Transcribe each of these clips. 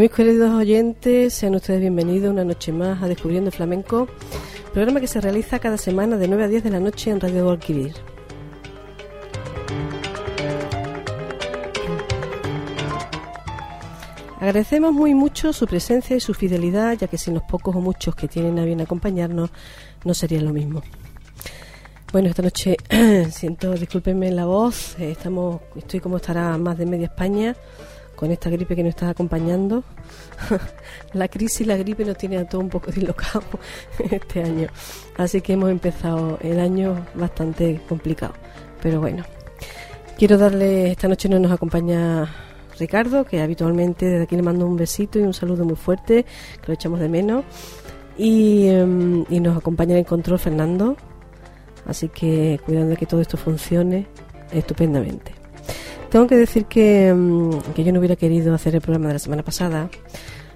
mis queridos oyentes, sean ustedes bienvenidos una noche más a Descubriendo Flamenco, programa que se realiza cada semana de 9 a 10 de la noche en Radio Guadalquivir. Agradecemos muy mucho su presencia y su fidelidad, ya que sin los pocos o muchos que tienen a bien acompañarnos, no sería lo mismo. Bueno, esta noche siento, discúlpenme la voz, eh, estamos, estoy como estará más de media España con esta gripe que nos está acompañando. la crisis y la gripe nos tiene a todos un poco dislocado este año. Así que hemos empezado el año bastante complicado. Pero bueno, quiero darle, esta noche no nos acompaña Ricardo, que habitualmente desde aquí le mando un besito y un saludo muy fuerte, que lo echamos de menos. Y, em, y nos acompaña en el control Fernando. Así que cuidando de que todo esto funcione estupendamente. Tengo que decir mm, que, yo no hubiera querido hacer el programa de la semana pasada.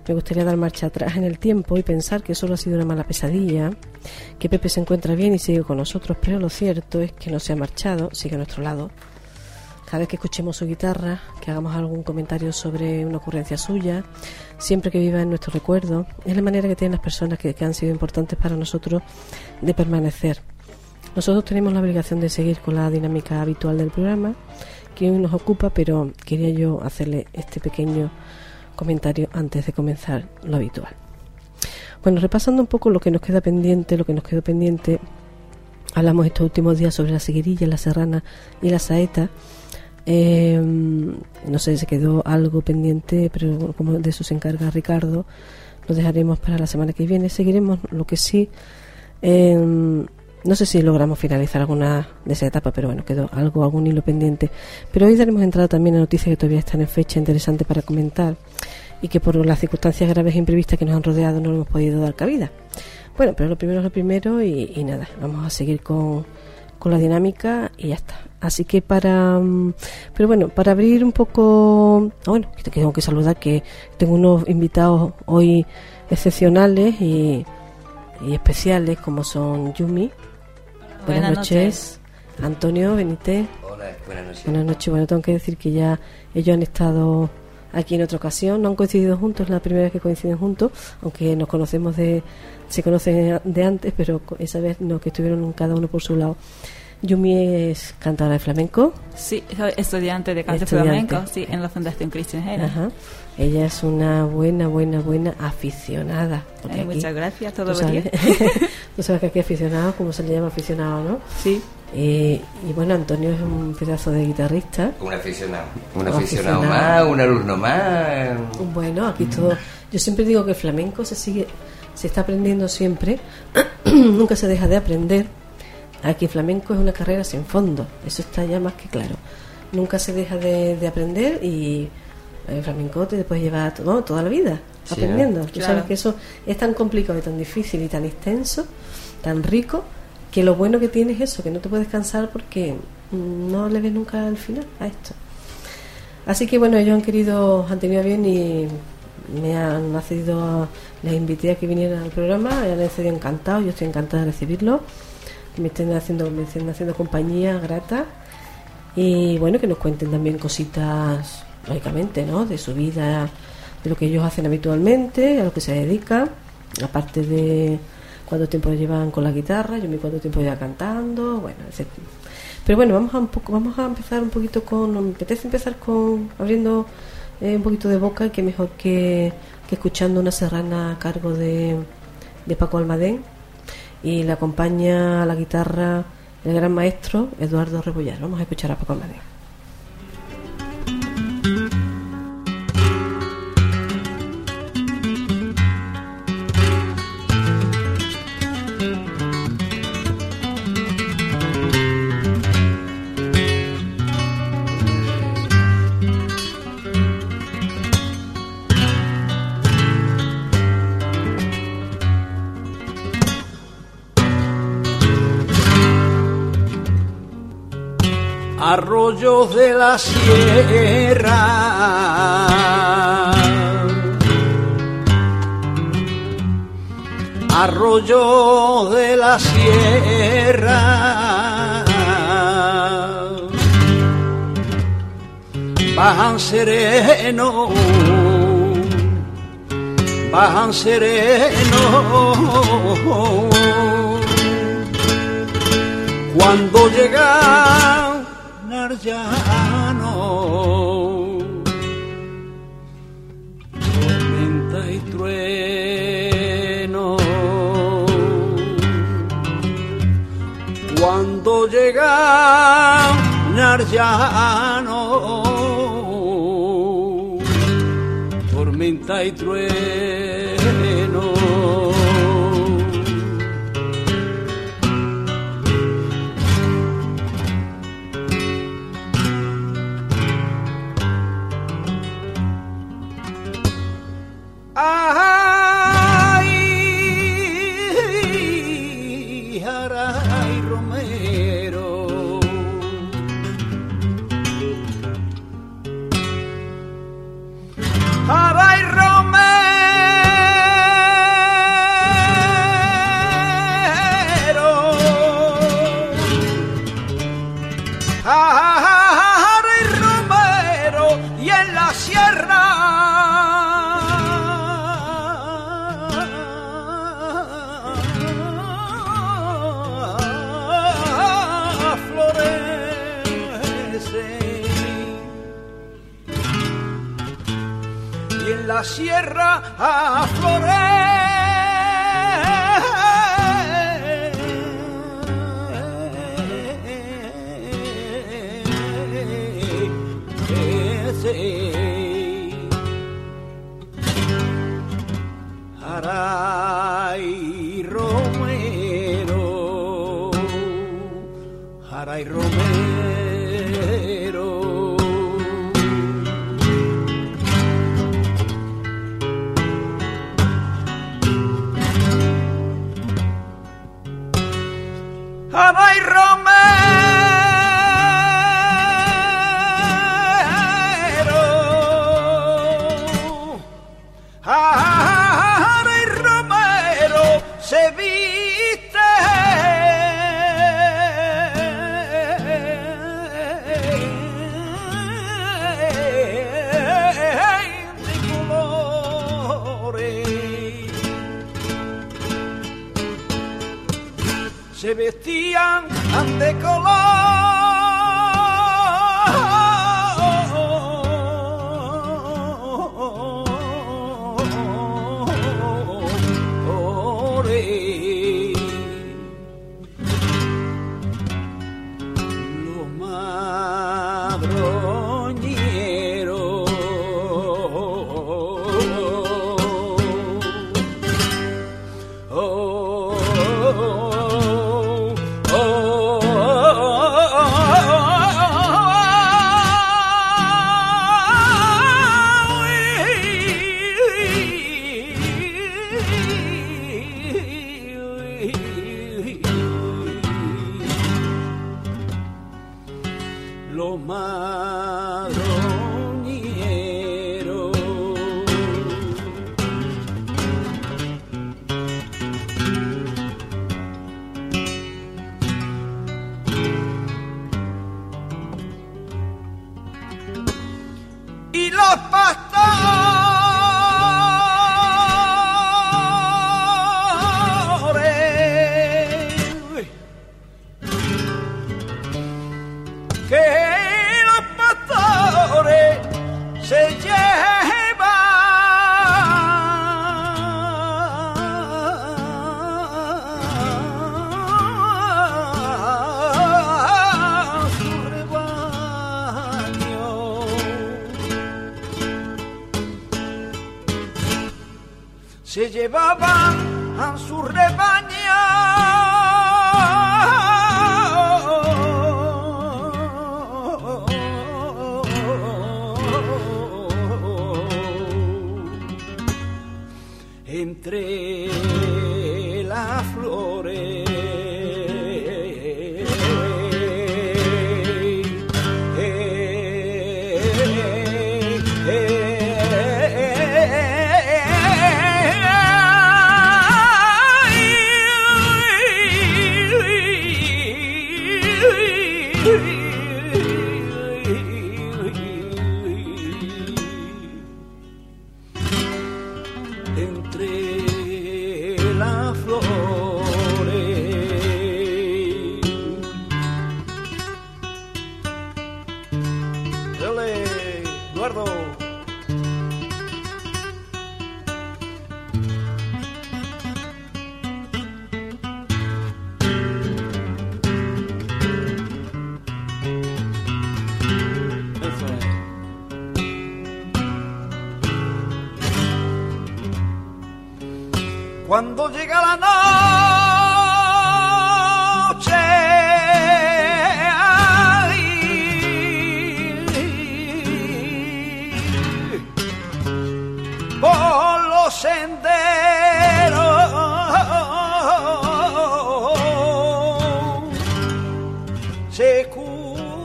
Me gustaría dar marcha atrás en el tiempo y pensar que solo ha sido una mala pesadilla, que Pepe se encuentra bien y sigue con nosotros, pero lo cierto es que no se ha marchado, sigue a nuestro lado. Cada vez que escuchemos su guitarra, que hagamos algún comentario sobre una ocurrencia suya, siempre que viva en nuestro recuerdo, es la manera que tienen las personas que, han sido importantes para nosotros de permanecer. Nosotros tenemos la obligación de seguir con la dinámica habitual del programa que hoy nos ocupa, pero quería yo hacerle este pequeño comentario antes de comenzar lo habitual. Bueno, repasando un poco lo que nos queda pendiente, lo que nos quedó pendiente, hablamos estos últimos días sobre la seguirilla, la serrana y la saeta. Em, no sé, se quedó algo pendiente, pero como de eso se encarga Ricardo, lo dejaremos para la semana que viene. Seguiremos lo que sí. Eh, no sé si logramos finalizar alguna de esa etapa, pero bueno, quedó algo, algún hilo pendiente. Pero hoy daremos entrada también a noticias que todavía están en fecha interesante para comentar y que por las circunstancias graves e imprevistas que nos han rodeado no hemos podido dar cabida. Bueno, pero lo primero es lo primero y, nada, vamos a seguir con, con la dinámica y ya está. Así que para, mm, pero bueno, para abrir un poco, ah, bueno, tengo que saludar que tengo unos invitados hoy excepcionales y, y especiales como son Yumi, Buenas, noches. Antonio Benítez. Hola, buenas noches. Buenas noches. Bueno, tengo que decir que ya ellos han estado aquí en otra ocasión. No han coincidido juntos, es la primera vez que coinciden juntos, aunque nos conocemos de. Se conocen de antes, pero esa vez no, que estuvieron cada uno por su lado. Yumi es cantadora de flamenco. Sí, soy estudiante de canto flamenco, sí, en la Fundación Cristian Ajá. Ella es una buena, buena, buena aficionada. muchas gracias, todo bien. Tú sabes que aquí aficionado, como se le llama aficionado, ¿no? Sí. Y bueno, Antonio es un pedazo de guitarrista. Un aficionado. Un aficionado, más, un alumno más. Bueno, aquí todo. Yo siempre digo que el flamenco se sigue, se está aprendiendo siempre, nunca se deja de aprender. Aquí el flamenco es una carrera sin fondo, eso está ya más que claro. Nunca se deja de aprender y el flamenco te puede llevar toda la vida aprendiendo. Tú sabes que eso es tan complicado y tan difícil y tan extenso, tan rico, que lo bueno que tienes es eso, que no te puedes cansar porque no le ves nunca al final a esto. Así que bueno, ellos han querido, han tenido bien y me han accedido, les invité a que vinieran al programa, y han accedido encantados, yo estoy encantada de recibirlo me estén haciendo, me estén haciendo compañía grata y bueno, que nos cuenten también cositas lógicamente, ¿no? De su vida, de lo que ellos hacen habitualmente, a lo que se dedican, aparte de cuánto tiempo llevan con la guitarra, yo me cuánto tiempo lleva cantando, bueno, etc. Pero bueno, vamos a un poco, vamos a empezar un poquito con, me apetece empezar con abriendo eh, un poquito de boca y que mejor que, que escuchando una serrana a cargo de, de Paco Almadén y le acompaña a la guitarra el gran maestro Eduardo Rebollar. Vamos a escuchar a Paco Almadén. Arroyos de la sierra. arroyo de la sierra. Bajan sereno, bajan sereno. Cuando llegan Narjano. cuando llega Narjano, tormenta y trueno. Sierra se llevaban a su rebaño. Entre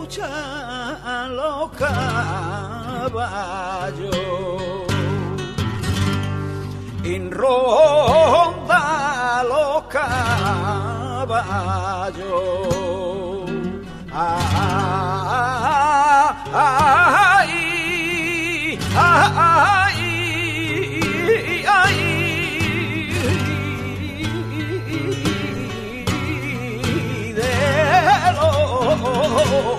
escuchan los caballos en ronda los caballos. Ay, ay, ay, ay, de los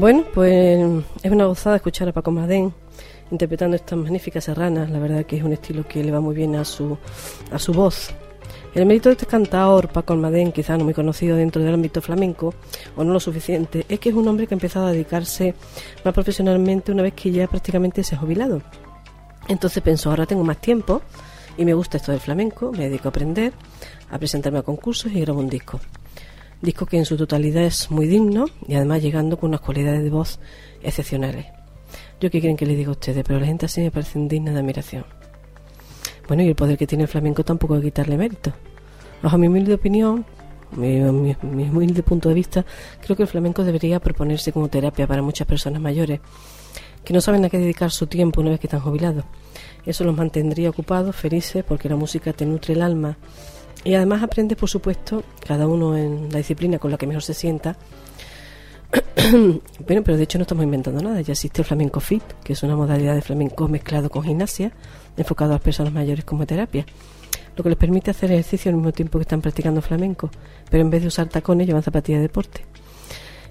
Bueno, pues es una gozada escuchar a Paco Madén interpretando estas magníficas serranas. La verdad que es un estilo que le va muy bien a su, a su voz. El mérito de este cantador, Paco Almadén, quizá no muy conocido dentro del ámbito flamenco, o no lo suficiente, es que es un hombre que ha empezado a dedicarse más profesionalmente una vez que ya prácticamente se ha jubilado. Entonces pensó, ahora tengo más tiempo y me gusta esto del flamenco, me dedico a aprender, a presentarme a concursos y grabo un disco. Disco que en su totalidad es muy digno y además llegando con unas cualidades de voz excepcionales. Yo qué quieren que le diga a ustedes, pero la gente así me parece digna de admiración. Bueno, y el poder que tiene el flamenco tampoco hay que quitarle mérito. Bajo mi humilde opinión, mi, mi, mi humilde punto de vista, creo que el flamenco debería proponerse como terapia para muchas personas mayores que no saben a qué dedicar su tiempo una vez que están jubilados. Eso los mantendría ocupados, felices, porque la música te nutre el alma y además aprendes, por supuesto, cada uno en la disciplina con la que mejor se sienta. bueno, pero de hecho no estamos inventando nada. Ya existe el flamenco fit, que es una modalidad de flamenco mezclado con gimnasia, enfocado a las personas mayores como terapia, lo que les permite hacer ejercicio al mismo tiempo que están practicando flamenco, pero en vez de usar tacones llevan zapatillas de deporte.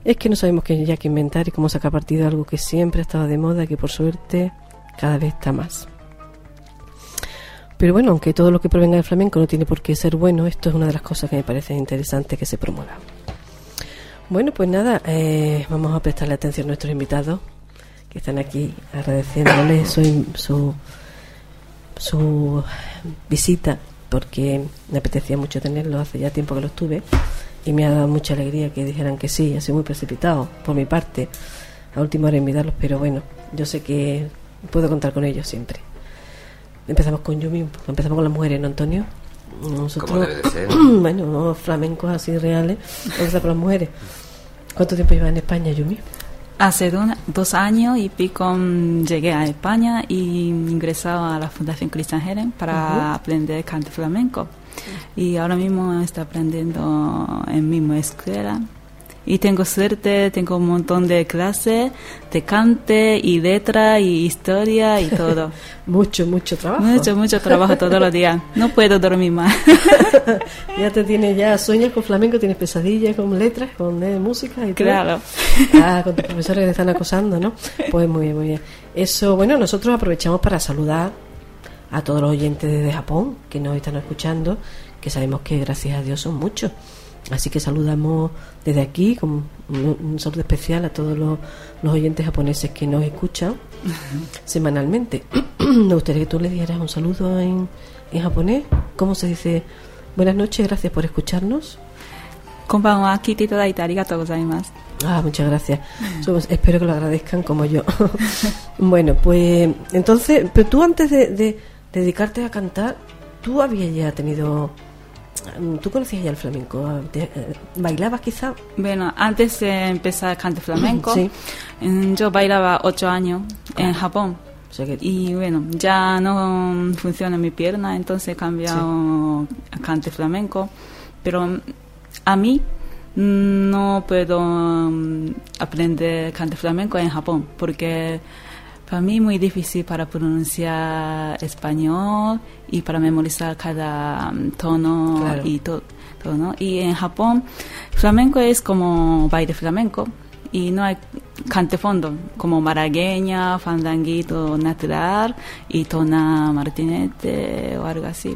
Es que no sabemos qué ya que inventar y cómo sacar partido de algo que siempre ha estado de moda y que por suerte cada vez está más. Pero bueno, aunque todo lo que provenga del flamenco no tiene por qué ser bueno, esto es una de las cosas que me parece interesante que se promueva. Bueno, pues nada, eh, vamos a prestarle atención a nuestros invitados que están aquí agradeciéndoles su, su, su visita porque me apetecía mucho tenerlos, hace ya tiempo que los tuve y me ha dado mucha alegría que dijeran que sí, ha sido muy precipitado por mi parte a última hora invitarlos, pero bueno, yo sé que puedo contar con ellos siempre. Empezamos con Yumi, empezamos con las mujeres, ¿no, Antonio? Nosotros, de ser. bueno, no, flamencos así reales, empezamos con las mujeres. ¿Cuánto tiempo llevas en España, Yumi? Hace do, dos años y pico mm, llegué a España y ingresaba a la Fundación Christian Heren para uh -huh. aprender canto flamenco. Y ahora mismo estoy aprendiendo en mi misma escuela. Y tengo suerte, tengo un montón de clases de cante y letra y historia y todo. mucho, mucho trabajo. Mucho, mucho trabajo todos los días. No puedo dormir más. ya te tienes, ya sueñas con flamenco, tienes pesadillas con letras, con eh, música y Claro. Todo. Ah, con tus profesores que te están acosando, ¿no? Pues muy bien, muy bien. Eso, bueno, nosotros aprovechamos para saludar a todos los oyentes desde Japón que nos están escuchando, que sabemos que gracias a Dios son muchos. Así que saludamos desde aquí con un, un saludo especial a todos los, los, oyentes japoneses que nos escuchan semanalmente. Me gustaría que tú le dieras un saludo en, en japonés. ¿Cómo se dice? Buenas noches, gracias por escucharnos. Konbanwa, kite itadaite arigatou gozaimasu. Ah, muchas gracias. Somos, espero que lo agradezcan como yo. bueno, pues entonces, pero tú antes de, de, dedicarte a cantar, ¿tú habías ya tenido ¿tú conocías ya el flamenco? ¿Te- eh, ¿Bailabas quizá? Bueno, antes de empezar a cantar flamenco, Sí. yo bailaba ocho años en Japón. O sea que- Y bueno, ya no funciona mi pierna, entonces he cambiado a cante flamenco. Pero a mí no puedo mm, aprender cante flamenco en Japón, porque para mí es muy difícil para pronunciar español y para memorizar cada mm, tono Claro. y todo. Y en Japón, flamenco es como baile flamenco y no hay cante fondo, como maragueña, fandanguito natural y tona martinete o algo así.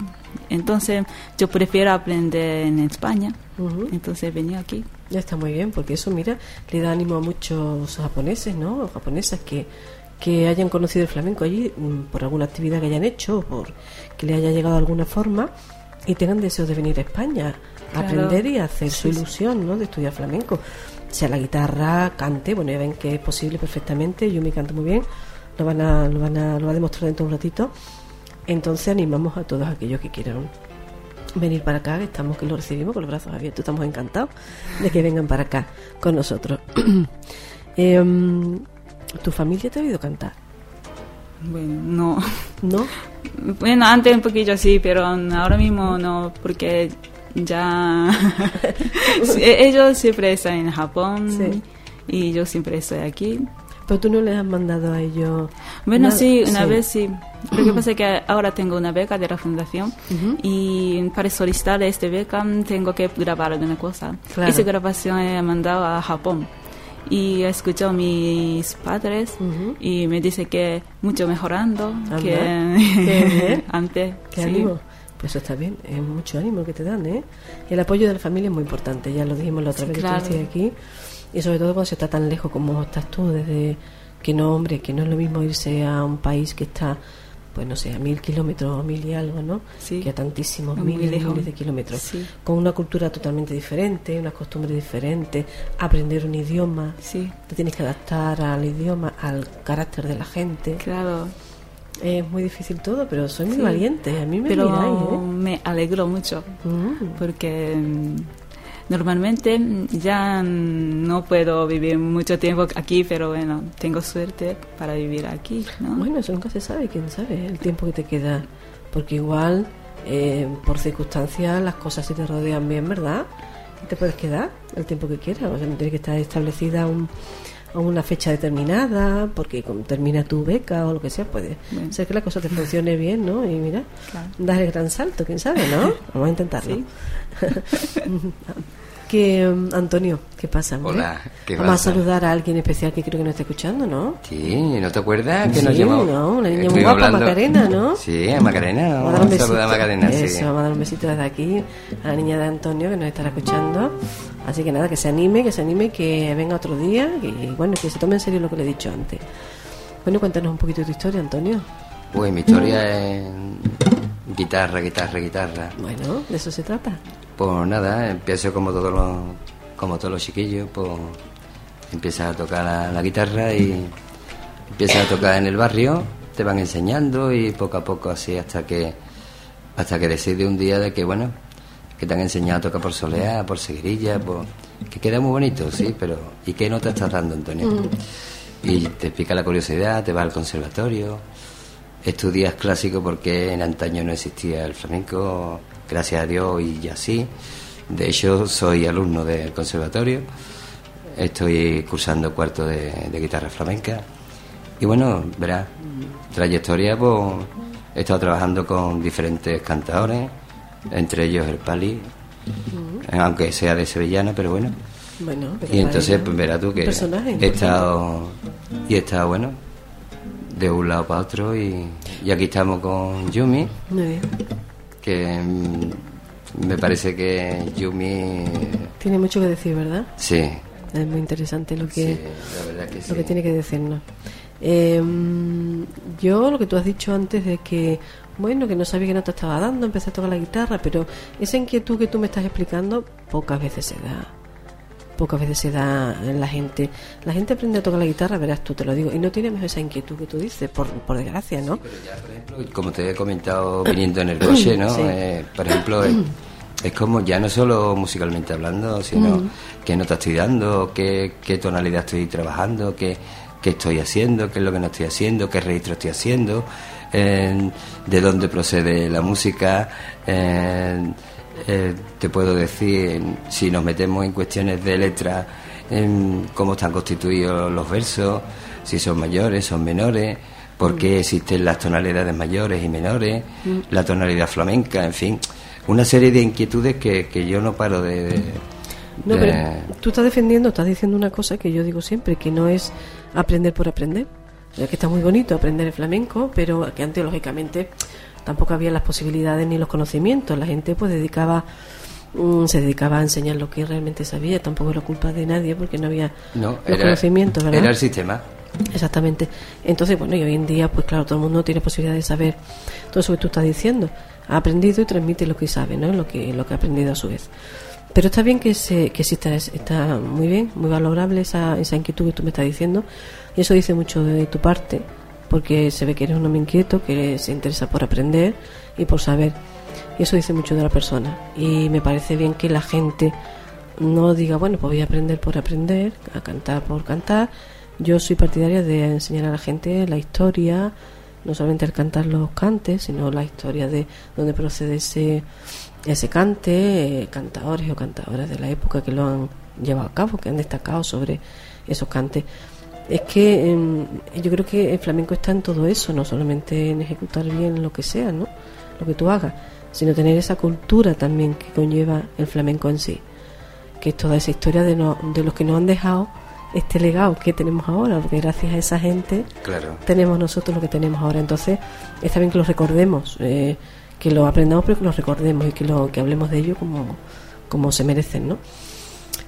Entonces, yo prefiero aprender en España. Ujú. Entonces, venía aquí. Ya está muy bien, porque eso, mira, le da ánimo a muchos japoneses, ¿no? O japonesas que, que hayan conocido el flamenco allí mm, por alguna actividad que hayan hecho, por que le haya llegado de alguna forma y tengan deseos de venir a España a Claro. aprender y a hacer su sí. ilusión, ¿no? De estudiar flamenco. Sea la guitarra, cante, bueno, ya ven que es posible perfectamente. Yumi canta muy bien, lo van a, lo van a, lo va a demostrar dentro de un ratito. Entonces animamos a todos aquellos que quieran venir para acá, que estamos que lo recibimos con los brazos abiertos, estamos encantados de que vengan para acá con nosotros. Em, ¿Tu familia te ha oído cantar? Bueno, no. ¿No? Bueno, antes un poquillo sí, pero ahora mismo no, porque ya Sí, ellos siempre están en Japón Sí. y yo siempre estoy aquí. Pero tú no les has mandado a ellos. Bueno, nada? sí, una vez sí. Lo que pasa es que ahora tengo una beca de la fundación y para solicitar esta beca tengo que grabar alguna cosa. Claro. Esa grabación he mandado a Japón y he escuchado a mis padres y me dice que mucho mejorando Anda, que antes. ¿Qué sí. ánimo? Pues eso está bien, es mucho ánimo que te dan, ¿eh? El apoyo de la familia es muy importante, ya lo dijimos la otra Sí, vez claro. que estuviste aquí. Y sobre todo cuando se está tan lejos como estás tú, desde que no, hombre, que no es lo mismo irse a un país que está, pues no sé, a mil kilómetros o mil y algo, ¿no? Sí. Que a tantísimos miles y miles de kilómetros. Sí. Con una cultura totalmente diferente, unas costumbres diferentes, aprender un idioma. Sí, Te tienes que adaptar al idioma, al carácter de la gente. claro. Es muy difícil todo, pero soy muy Sí. valiente. A mí me Pero miráis, ¿eh? me alegró mucho Mm. porque mm, normalmente mm, ya mm, no puedo vivir mucho tiempo aquí, pero bueno, tengo suerte para vivir aquí, ¿no? Bueno, eso nunca se sabe, quién sabe el tiempo que te queda. Porque igual, eh, por circunstancias, las cosas se te rodean bien, ¿verdad? Y te puedes quedar el tiempo que quieras. O sea, no tiene que estar establecida un- a una fecha determinada, porque como termina tu beca o lo que sea, puede Bueno. ser que la cosa te funcione bien, ¿no? Y mira, Claro. das el gran salto, quién sabe, ¿no? Vamos a intentarlo. Sí. que, um, Antonio, ¿qué pasa? hombre? Hola, ¿qué Vamos pasa? a saludar a alguien especial que creo que nos está escuchando, ¿no? Sí, ¿no te acuerdas que nos Sí, llamó? ¿no? Una niña muy guapa, Macarena, ¿no? Sí, a Macarena, Vamos a dar un besito. saludar a Macarena, sí. Eso, vamos a dar un besito desde aquí a la niña de Antonio que nos estará escuchando. Así que nada, que se anime, que se anime, que venga otro día y bueno, que se tome en serio lo que le he dicho antes. Bueno, cuéntanos un poquito de tu historia, Antonio. Pues mi historia es guitarra, guitarra, guitarra. Bueno, de eso se trata. Pues nada, empiezo como todos los, como todos los chiquillos, pues empiezas a tocar la, la guitarra y empiezas a tocar en el barrio, te van enseñando y poco a poco así hasta que hasta que decides un día de que bueno, que te han enseñado a tocar por soleá, por seguirilla, por que queda muy bonito, sí, pero ¿y qué nota estás dando, Antonio? Y te pica la curiosidad, te vas al conservatorio, estudias clásico porque en antaño no existía el flamenco, gracias a Dios y ya sí. De hecho, soy alumno del conservatorio, estoy cursando cuarto de, de guitarra flamenca. Y bueno, verás, trayectoria, pues he estado trabajando con diferentes cantadores, entre ellos el Pali, aunque sea de Sevillana, pero bueno. Bueno, pero Y entonces, pues verás tú que he estado, y he estado, bueno, de un lado para otro y, y aquí estamos con Yumi, Muy bien. que mm, me parece que Yumi, Tiene mucho que decir, ¿verdad? sí, Es muy interesante lo que, sí, la verdad que sí. lo que tiene que decirnos. Eh, yo lo que tú has dicho antes de que, bueno, que no sabía que no te estaba dando, empecé a tocar la guitarra, pero esa inquietud que tú me estás explicando pocas veces se da. Pocas veces se da en la gente. La gente aprende a tocar la guitarra, verás tú, te lo digo, y no tiene mejor esa inquietud que tú dices, por, por desgracia, ¿no? Pero ya, por ejemplo, como te he comentado viniendo en el coche, ¿no? Sí. Eh, por ejemplo, es como ya no solo musicalmente hablando, sino Mm. qué nota estoy dando, qué, qué tonalidad estoy trabajando, qué, qué estoy haciendo, qué es lo que no estoy haciendo, qué registro estoy haciendo, eh, de dónde procede la música. eh, eh, te puedo decir, si nos metemos en cuestiones de letra, en cómo están constituidos los versos, si son mayores, son menores, por qué existen las tonalidades mayores y menores, la tonalidad flamenca, en fin, una serie de inquietudes que, que yo no paro de... de- No, pero tú estás defendiendo, estás diciendo una cosa que yo digo siempre, que no es aprender por aprender. Ya que está muy bonito aprender el flamenco, pero que antes, lógicamente, tampoco había las posibilidades ni los conocimientos. La gente pues dedicaba mm, se dedicaba a enseñar lo que realmente sabía. Tampoco era culpa de nadie porque no había no, los era, conocimientos, ¿verdad? era el sistema. Exactamente. Entonces, bueno, y hoy en día, pues claro, todo el mundo tiene posibilidad de saber todo eso que tú estás diciendo. Ha aprendido y transmite lo que sabe, ¿no? Lo que, lo que ha aprendido a su vez. Pero está bien que, se, que exista, es- está muy bien, muy valorable esa, esa inquietud que tú me estás diciendo. Y eso dice mucho de tu parte, porque se ve que eres un hombre inquieto, que se interesa por aprender y por saber. Y eso dice mucho de la persona. Y me parece bien que la gente no diga, bueno, pues voy a aprender por aprender, a cantar por cantar. Yo soy partidaria de enseñar a la gente la historia, no solamente al cantar los cantes, sino la historia de dónde procede ese, ese cante, eh, cantadores o cantadoras de la época que lo han llevado a cabo, que han destacado sobre esos cantes. Es que em, yo creo que el flamenco está en todo eso, no solamente en ejecutar bien lo que sea, ¿no? lo que tú hagas, sino tener esa cultura también que conlleva el flamenco en sí que es toda esa historia de, no- de los que nos han dejado este legado que tenemos ahora, porque gracias a esa gente Claro. tenemos nosotros lo que tenemos ahora. Entonces, está bien que lo recordemos, eh, que lo aprendamos, pero que lo recordemos y que, lo, que hablemos de ello como, como se merecen, ¿no?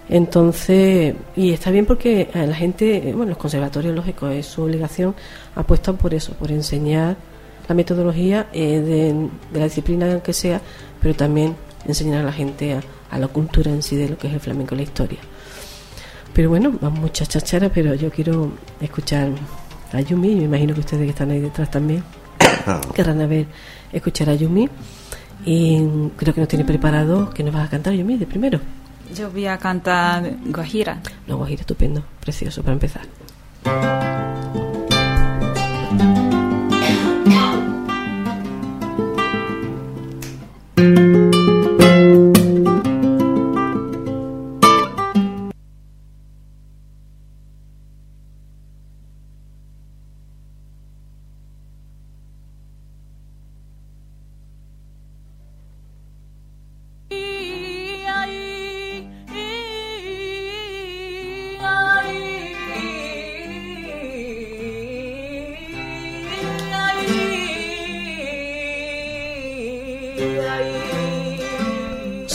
Entonces, y está bien porque a la gente, eh, bueno, los conservatorios, lógico, es su obligación, apuestan por eso, por enseñar la metodología eh, de, de la disciplina que sea, pero también enseñar a la gente a, a la cultura en sí de lo que es el flamenco y la historia. Pero bueno, van muchas chacharas, pero yo quiero escuchar a Yumi, y me imagino que ustedes que están ahí detrás también querrán a ver, escuchar a Yumi. Y creo que nos tiene preparado que nos vas a cantar Yumi de primero. Yo voy a cantar Guajira. No, Guajira, estupendo, precioso para empezar.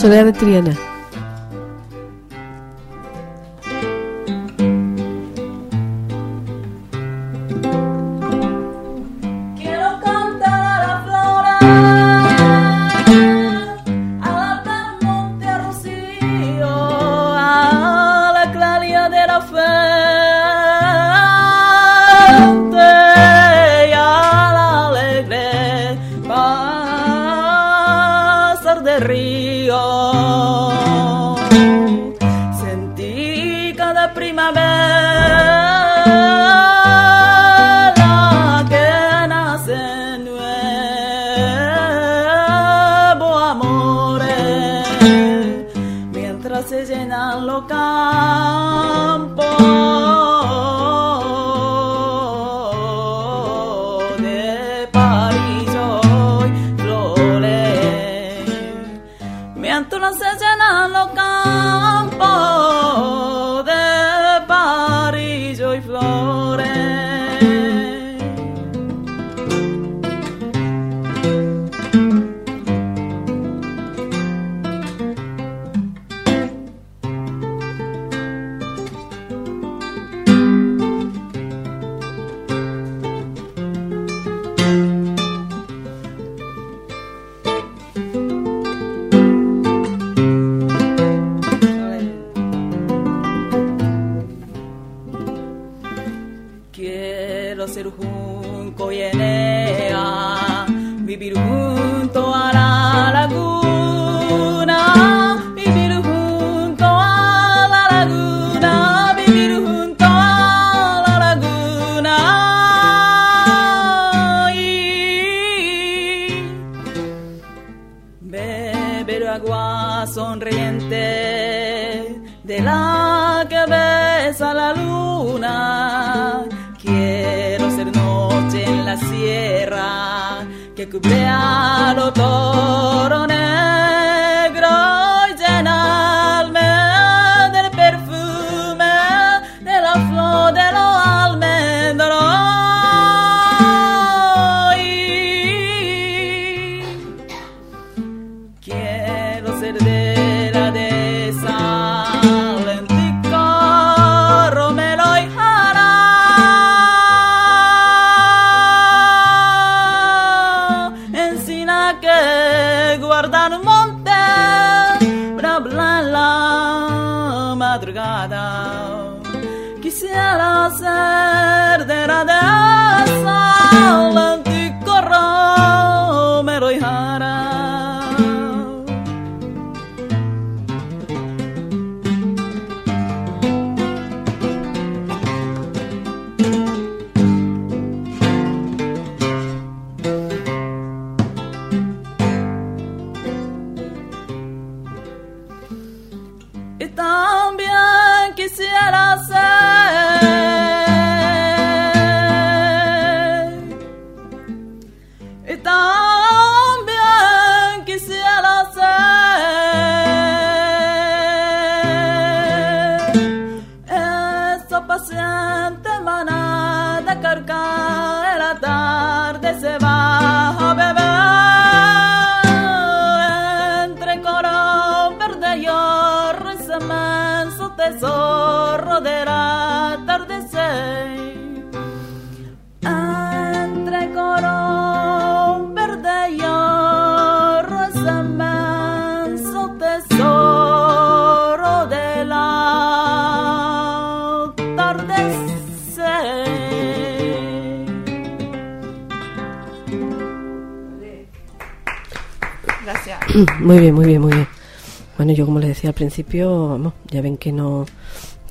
Soledad Triana. Mientras se llenan los campos ser de principio, vamos, ya ven que no,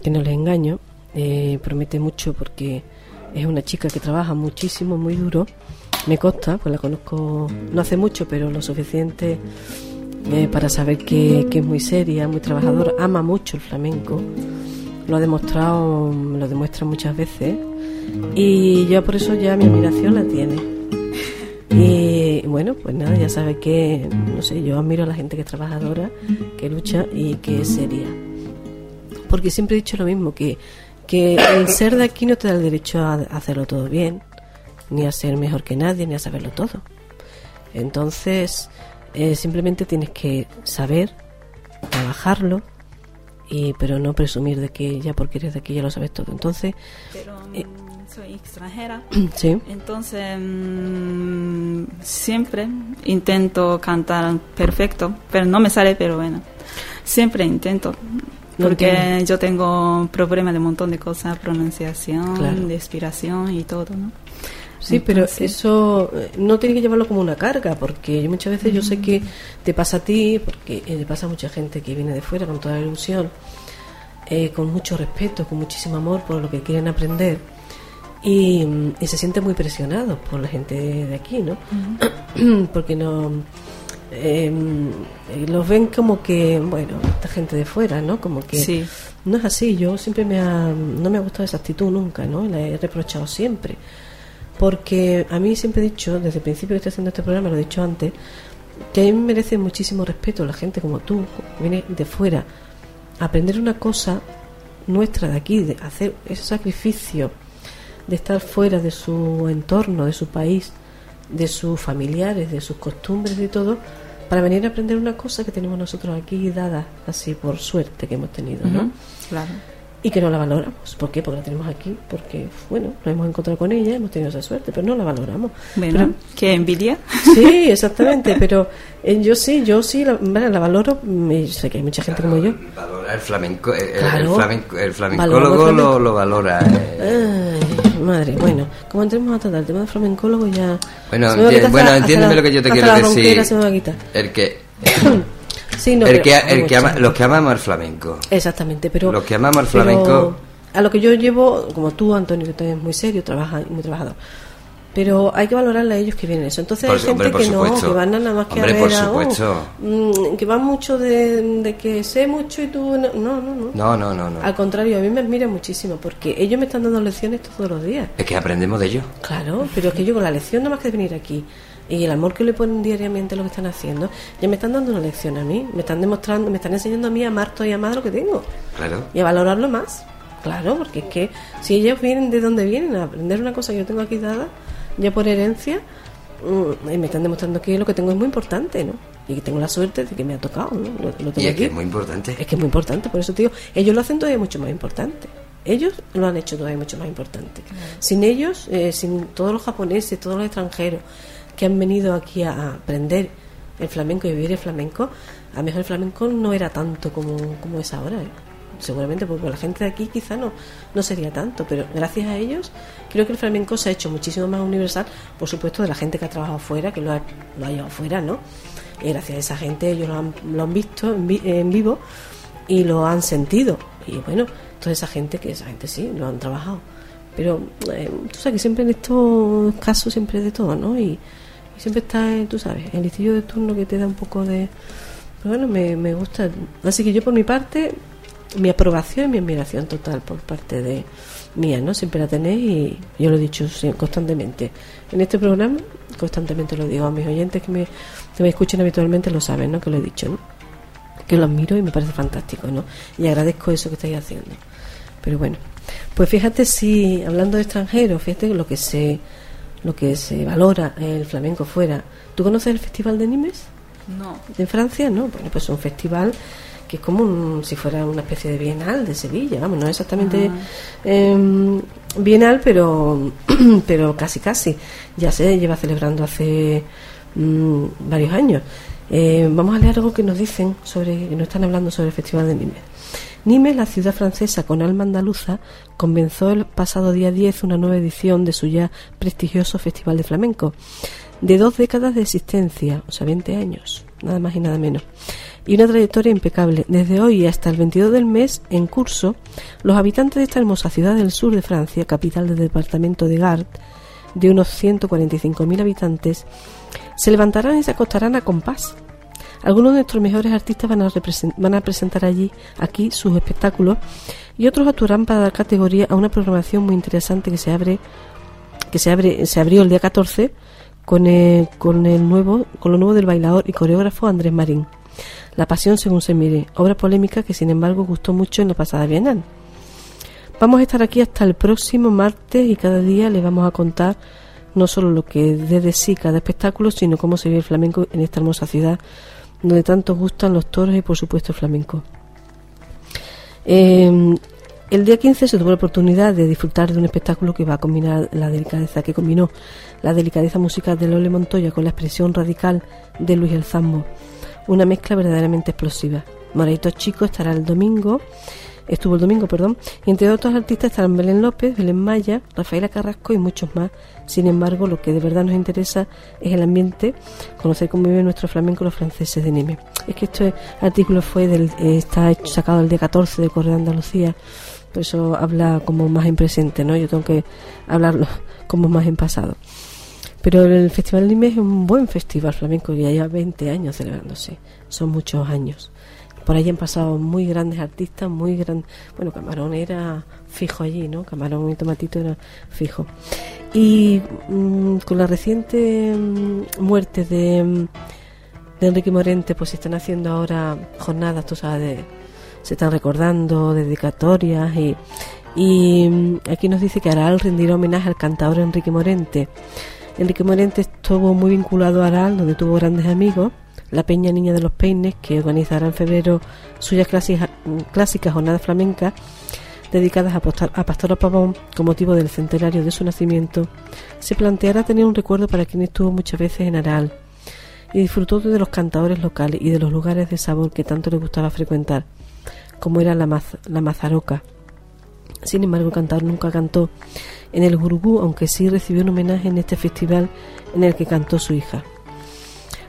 que no les engaño. Eh, promete mucho porque es una chica que trabaja muchísimo, muy duro. Me consta, pues la conozco no hace mucho, pero lo suficiente eh, para saber que, que es muy seria, muy trabajadora, ama mucho el flamenco. Lo ha demostrado, lo demuestra muchas veces. Y yo por eso ya mi admiración la tiene. Y bueno, pues nada, ya sabes que, no sé, yo admiro a la gente que es trabajadora, que lucha y que es seria. Porque siempre he dicho lo mismo, que, que el ser de aquí no te da el derecho a hacerlo todo bien, ni a ser mejor que nadie, ni a saberlo todo. Entonces, eh, simplemente tienes que saber, trabajarlo, y pero no presumir de que ya porque eres de aquí ya lo sabes todo. Entonces, Pero Eh. Mm, soy extranjera. sí, Entonces, mm, siempre intento cantar perfecto, pero no me sale, pero bueno, siempre intento. Porque entiendo. yo tengo problemas de un montón de cosas, pronunciación, Claro. de expiración y todo, ¿no? Sí, pero eso eh, no tiene que llevarlo como una carga, porque yo muchas veces yo sé que te pasa a ti, porque eh, le pasa a mucha gente que viene de fuera con toda la ilusión, eh, con mucho respeto, con muchísimo amor por lo que quieren aprender, y, y se sienten muy presionados por la gente de, aquí, ¿no? porque no... eh, eh, los ven como que, bueno, esta gente de fuera, ¿no? Como que Sí. no es así. Yo siempre me ha, no me ha gustado esa actitud nunca, ¿no? La he reprochado siempre. Porque a mí siempre he dicho, desde el principio que estoy haciendo este programa, lo he dicho antes, que a mí me merece muchísimo respeto la gente como tú, que viene de fuera, aprender una cosa nuestra de aquí, de hacer ese sacrificio de estar fuera de su entorno, de su país, de sus familiares, de sus costumbres y todo, para venir a aprender una cosa que tenemos nosotros aquí dada así por suerte que hemos tenido, ¿no? Claro. Y que no la valoramos. ¿Por qué? Porque la tenemos aquí, porque, bueno, nos hemos encontrado con ella, hemos tenido esa suerte, pero no la valoramos. Bueno, qué envidia. Pero- sí, exactamente, pero eh, yo sí, yo sí, la, valoro, mm, sé que hay mucha gente como yo. Valora el flamenco, el, el- el Claro. flamenco, el Valora flamencólogo el flamenco. lo, lo valora. eh. Ay, madre, bueno, como entremos a tratar el tema de flamencólogo ya... Bueno, enti- bueno, entiéndeme lo que yo te quiero decir. El que Sí, no, el que, el que ama- los que amamos el flamenco. Exactamente, pero... Los que amamos el flamenco- A lo que yo llevo, como tú, Antonio, que también es muy serio, trabaja, muy trabajador. Pero hay que valorarle a ellos que vienen eso. Entonces Por hay gente hombre, que no, que van nada más que Hombre, a ver a, oh, mm, que van mucho de, de que sé mucho y tú... No, no, no. no. No, no, no, no. Al contrario, a mí me admira muchísimo porque ellos me están dando lecciones todos los días. Es que aprendemos de ellos. Claro, pero es que yo con la lección nada más que de venir aquí y el amor que le ponen diariamente a lo que están haciendo, ya me están dando una lección a mí, me están demostrando, me están enseñando a mí a amar todo y amar lo que tengo Claro. y a valorarlo más. Claro, porque es que si ellos vienen de donde vienen a aprender una cosa que yo tengo aquí dada, ya por herencia, mm, y me están demostrando que lo que tengo es muy importante, ¿no? Y que tengo la suerte de que me ha tocado, ¿no? Lo, lo tengo Y es aquí. que es muy importante. Es que es muy importante, por eso te digo, ellos lo hacen todavía mucho más importante. Ellos lo han hecho todavía mucho más importante. Sin ellos, eh, sin todos los japoneses, todos los extranjeros que han venido aquí a, a aprender el flamenco y vivir el flamenco, a lo mejor el flamenco no era tanto como, como es ahora. ¿eh? Seguramente porque la gente de aquí quizá no, no sería tanto, pero gracias a ellos creo que el flamenco se ha hecho muchísimo más universal, por supuesto, de la gente que ha trabajado fuera, que lo ha, lo ha llevado fuera, ¿no? Y gracias a esa gente ellos lo han, lo han visto en, vi- en vivo y lo han sentido. Y bueno, toda esa gente, que esa gente sí, lo han trabajado. Pero eh, tú sabes que siempre en estos casos siempre de todo, ¿no? Y, y siempre está, eh, tú sabes, el listillo de turno que te da un poco de... Pero bueno, me, me gusta. Así que yo por mi parte, mi aprobación y mi admiración total por parte de mía, ¿no? Siempre la tenéis y yo lo he dicho constantemente. En este programa, constantemente lo digo a mis oyentes que me, que me escuchen habitualmente, lo saben, ¿no? Que lo he dicho, ¿no? que lo admiro y me parece fantástico, ¿no? Y agradezco eso que estáis haciendo. Pero bueno, pues fíjate si hablando de extranjeros, fíjate lo que se lo que se valora el flamenco fuera. ¿Tú conoces el Festival de Nimes No. de Francia? No, bueno, pues es un festival que es como un- si fuera una especie de bienal de Sevilla, vamos, no es exactamente em, bienal, pero pero casi casi. Ya se lleva celebrando hace mm, varios años. Eh, vamos a leer algo que nos dicen sobre, que nos están hablando sobre el Festival de Nimes. Nimes, la ciudad francesa con alma andaluza, comenzó el pasado día 10 una nueva edición de su ya prestigioso Festival de Flamenco, de dos décadas de existencia, o sea, 20 años, nada más y nada menos, y una trayectoria impecable. Desde hoy hasta el 22 del mes en curso, los habitantes de esta hermosa ciudad del sur de Francia, capital del departamento de Gard, de unos 145.000 habitantes, se levantarán y se acostarán a compás. Algunos de nuestros mejores artistas van a, van a presentar allí, aquí, sus espectáculos y otros actuarán para dar categoría a una programación muy interesante que se abre, que se abre, se abrió el día 14 con el, con el nuevo, con lo nuevo del bailador y coreógrafo Andrés Marín. La pasión según se mire, obra polémica que sin embargo gustó mucho en la pasada Bienal. Vamos a estar aquí hasta el próximo martes y cada día les vamos a contar no solo lo que dé de sí cada espectáculo, sino cómo se vive el flamenco en esta hermosa ciudad donde tanto gustan los toros y por supuesto el flamenco. Eh, el día 15 se tuvo la oportunidad de disfrutar de un espectáculo que va a combinar la delicadeza que combinó la delicadeza musical de Lole Montoya con la expresión radical de Luis El Zambo, una mezcla verdaderamente explosiva. Moraito Chico estará el domingo, estuvo el domingo, perdón, y entre otros artistas estarán Belén López, Belén Maya, Rafaela Carrasco y muchos más. Sin embargo, lo que de verdad nos interesa es el ambiente, conocer cómo viven nuestro flamenco los franceses de Nimes. Es que este artículo fue del, eh, está hecho- sacado el día 14 de Correo de Andalucía, por eso habla como más en presente, ¿no? Yo tengo que hablarlo como más en pasado. Pero el Festival de Nimes es un buen festival flamenco que ya lleva 20 años celebrándose. Son muchos años. Por ahí han pasado muy grandes artistas, muy grandes. Bueno, Camarón era fijo allí, ¿no? Camarón y Tomatito era fijo. Y mm, con la reciente mm, muerte de, mm, de Enrique Morente, pues están haciendo ahora jornadas, tú sabes, de- se están recordando, dedicatorias y, y mm, aquí nos dice que Aral rendirá homenaje al cantador Enrique Morente. Enrique Morente estuvo muy vinculado a Aral, donde tuvo grandes amigos, la Peña Niña de los Peines, que organizará en febrero suyas clásicas, clásicas jornadas flamencas dedicadas a, Pastor- a Pastora Pavón con motivo del centenario de su nacimiento, se planteará tener un recuerdo para quien estuvo muchas veces en Aral y disfrutó de los cantadores locales y de los lugares de sabor que tanto le gustaba frecuentar, como era la, Maz- la Mazaroca. Sin embargo, el cantador nunca cantó en el Gurugú, aunque sí recibió un homenaje en este festival en el que cantó su hija.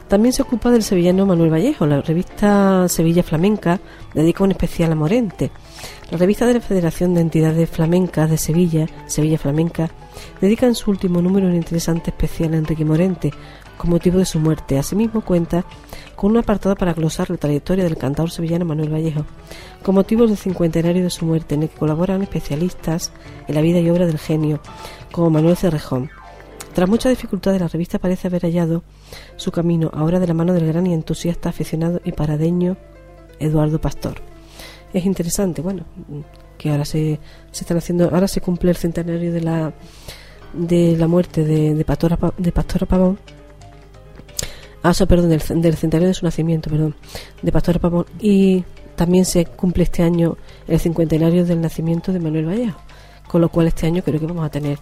También se ocupa del sevillano Manuel Vallejo. La revista Sevilla Flamenca dedica un especial a Morente. La revista de la Federación de Entidades Flamencas de Sevilla, Sevilla Flamenca, dedica en su último número un interesante especial a Enrique Morente, con motivo de su muerte. Asimismo cuenta con un apartado para glosar la trayectoria del cantador sevillano Manuel Vallejo, con motivo del cincuentenario de su muerte, en el que colaboran especialistas en la vida y obra del genio, como Manuel Cerrejón. Tras muchas dificultades, la revista parece haber hallado su camino, ahora de la mano del gran y entusiasta aficionado y paradeño Eduardo Pastor. Es interesante, bueno, que ahora se, se están haciendo, ahora se cumple el centenario de la de la muerte de, de Pastora, Pa- de Pastora Pavón. Ah, o sea, perdón, del, del centenario de su nacimiento, perdón, de Pastora Pavón. Y también se cumple este año el cincuentenario del nacimiento de Manuel Vallejo. Con lo cual este año creo que vamos a tener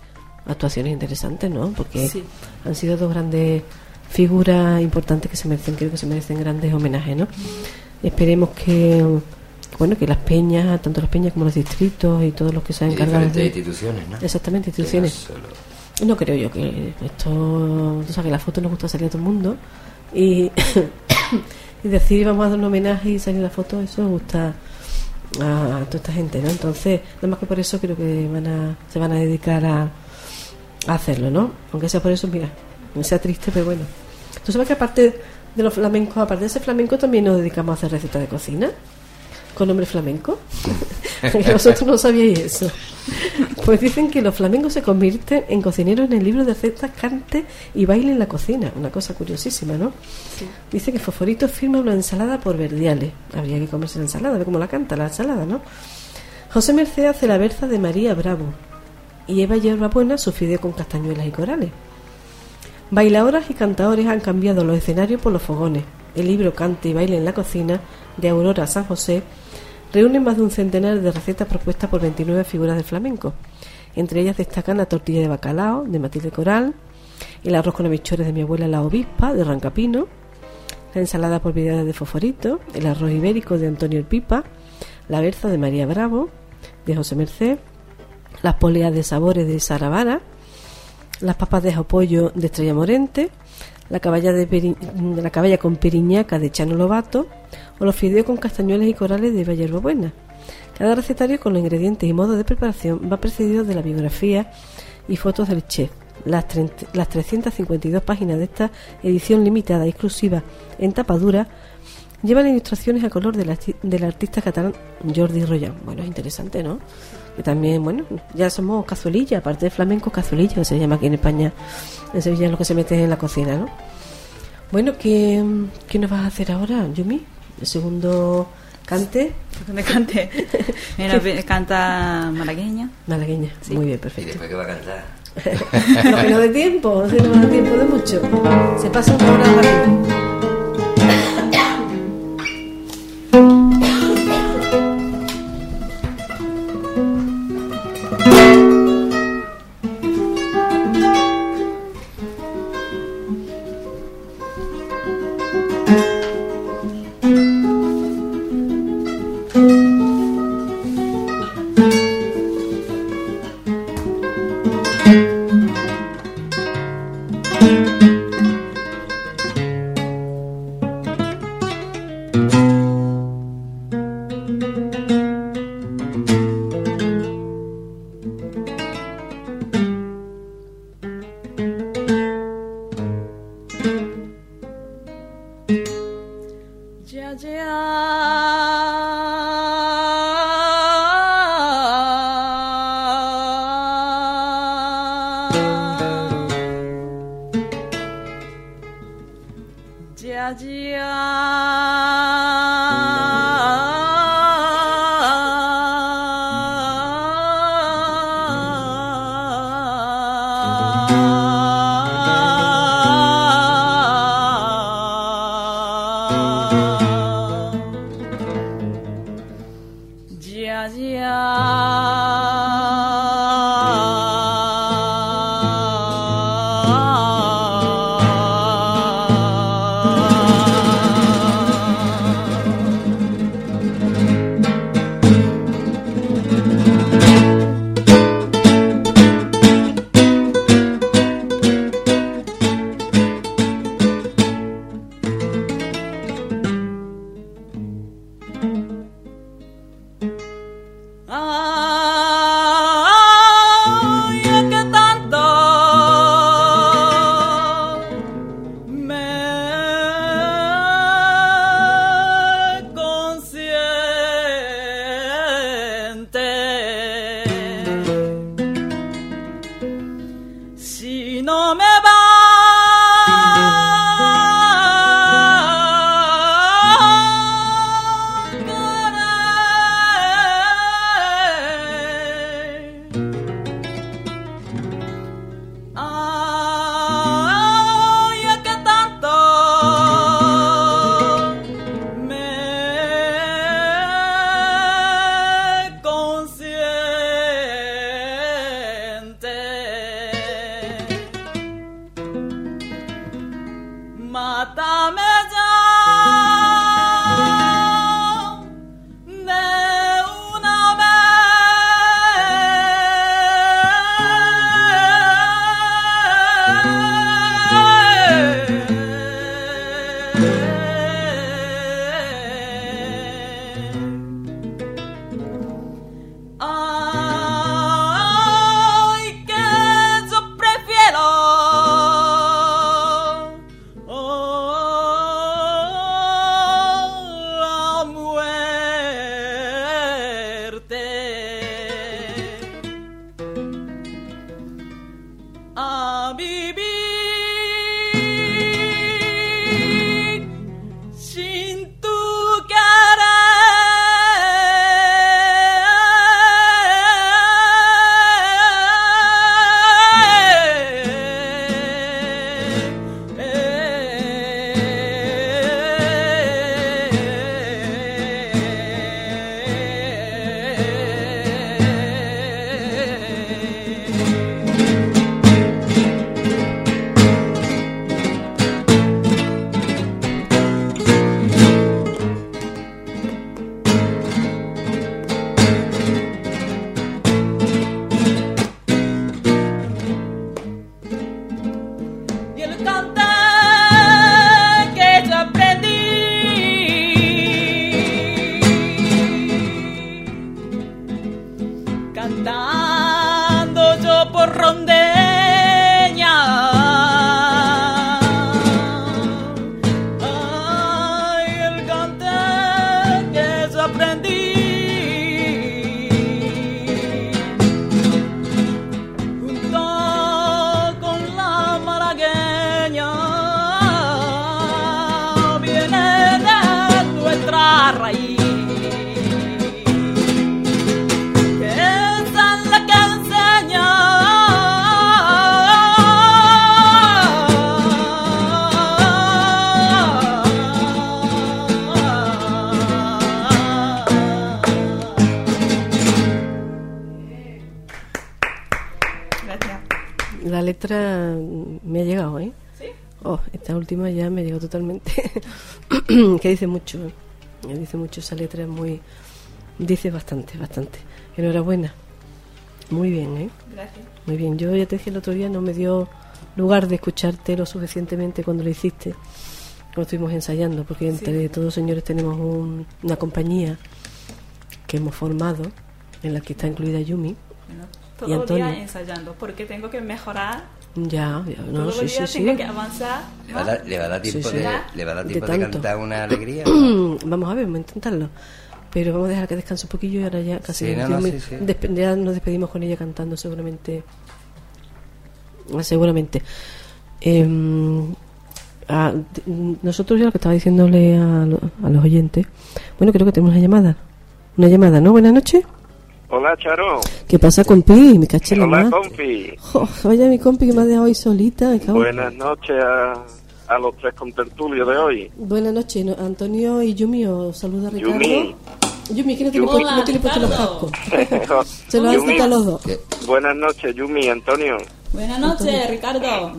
actuaciones interesantes, ¿no? Porque Sí. han sido dos grandes figuras importantes que se merecen, creo que se merecen grandes homenajes, ¿no? Esperemos que, bueno, que las peñas, tanto las peñas como los distritos y todos los que se han encargado diferentes de... instituciones, ¿no? Exactamente, no instituciones. solo- No creo yo que esto, o sea, que la foto nos gusta salir a todo el mundo y, decir vamos a dar un homenaje y salir la foto, eso gusta a, toda esta gente, ¿no? Entonces, nada más que por eso creo que van a, se van a dedicar a, hacerlo, ¿no? Aunque sea por eso, mira, aunque sea triste, pero bueno. ¿Tú sabes que aparte de los flamencos, aparte de ese flamenco, también nos dedicamos a hacer recetas de cocina? Con nombre flamenco. Que Vosotros no sabíais eso. Pues dicen que los flamencos se convierten en cocineros en el libro de recetas, cante y baile en la cocina. Una cosa curiosísima, ¿no? Dice que Fosforito firma una ensalada por verdiales. Habría que comerse la ensalada, a ver cómo la canta la ensalada, ¿no? José Merced hace la berza de María Bravo. Y Eva Hierbabuena su fideo con castañuelas y corales. Bailadoras y cantadores han cambiado los escenarios por los fogones. El libro Cante y baile en la cocina de Aurora San José reúne más de un centenar de recetas propuestas por 29 figuras del flamenco. Entre ellas destacan la tortilla de bacalao de Matilde Coral, el arroz con habichuelas de mi abuela la obispa de Rancapino, la ensalada por vidades de Foforito, el arroz ibérico de Antonio El Pipa, la berza de María Bravo de José Merced, las poleas de sabores de Saravana, las papas de pollo de Estrella Morente, la caballa, de la caballa con periñaca de Chano Lobato o los fideos con castañuelas y corales de Vallerba Buena. Cada recetario con los ingredientes y modo de preparación va precedido de la biografía y fotos del chef. Las, 30 las 352 páginas de esta edición limitada y exclusiva en tapadura llevan ilustraciones a color del, arti- del artista catalán Jordi Royan. Bueno, es interesante, ¿no? Que también, bueno, ya somos cazuelilla, aparte de flamenco, cazuelilla, que se llama aquí en España, en Sevilla lo que se mete en la cocina, ¿no? Bueno, ¿qué, qué nos vas a hacer ahora, Yumi? El segundo cante Me cante. Mira, canta malagueña. malagueña. Sí. Muy bien, ¿Y perfecto. después qué va a cantar? No de tiempo, no da tiempo de mucho. Se pasa una hora rápido. Que dice mucho, ¿eh? Dice mucho esa letra, es muy. Dice bastante, bastante. Enhorabuena. Muy bien, ¿eh? Gracias. Muy bien. Yo ya te dije el otro día, no me dio lugar de escucharte lo suficientemente cuando lo hiciste, cuando estuvimos ensayando, porque entre todos señores tenemos un- una compañía que hemos formado, en la que está incluida Yumi. Bueno, ¿Y todo Antonio? día ensayando porque tengo que mejorar. Ya, ya, no, Todos sí, los sí, días sí. tengo que avanzar. ¿Le va a dar, le va a dar tiempo, Sí, sí. De, le va a dar De tiempo de, tanto. cantar una alegría? Vamos a ver, vamos a intentarlo. Pero vamos a dejar que descanse un poquillo y ahora ya casi Sí, no, yo no, me- sí, sí. despe- ya nos despedimos con ella cantando seguramente. Seguramente. Em, nosotros ya lo que estaba diciéndole a, a los oyentes. Bueno, creo que tenemos una llamada. Una llamada, ¿no? Buenas noches. Hola, Charo. ¿Qué pasa, compi? Me caché la Hola, compi. Jo, vaya, mi compi que me ha dejado hoy solita. me cago en- Buenas noches a, a los tres contertulios de hoy. Buenas noches, no- Antonio y Yumi, os saluda Ricardo. Yumi. Yumi, que no te, le he Yumi. puesto- no te le he puesto los cascos. Se los han Yumi. quitado los dos. Buenas noches, Yumi, Antonio. Buenas noches, Ricardo.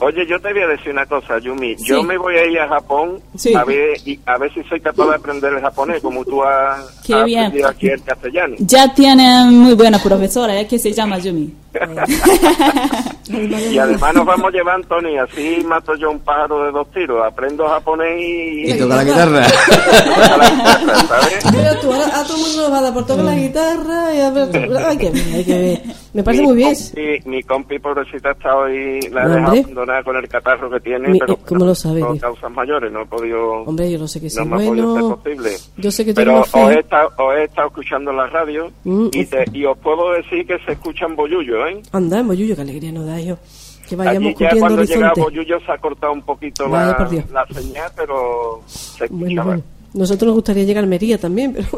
Oye, yo te voy a decir una cosa, Yumi. Yo me voy a ir a Japón Sí. a ver y a ver si soy capaz de aprender el japonés, como tú has, Qué has bien. aprendido aquí el castellano. Ya tienen muy buena profesora, ¿eh? que se llama Yumi. Y además nos vamos a llevar, Antonio, así mato yo un pájaro de dos tiros. Aprendo japonés y... Y toca la guitarra. toco la guitarra, ¿sabes? Pero tú, ahora a todo el mundo nos va a dar por tocar la guitarra y a ver, hay que ver, hay que ver. Me parece Mi muy bien. compi- mi compi pobrecita está hoy, la he dejado abandonada con el catarro que tiene, Mi- pero eh, ¿cómo lo tío? causas mayores, no he podido, Hombre, yo sé no me ha podido bueno, ser posible. yo sé que Pero os he, estado, os he estado escuchando la radio Mm, y, te- y os puedo decir que se escuchan bollullos, ¿eh? Anda, Moyuyo, qué alegría nos da yo. Que vayamos Allí ya cumpliendo cuando llega horizonte. bollullo se ha cortado un poquito Vaya la, señal, pero se Bueno, escuchaba. bueno. Nosotros nos gustaría llegar a Almería también, pero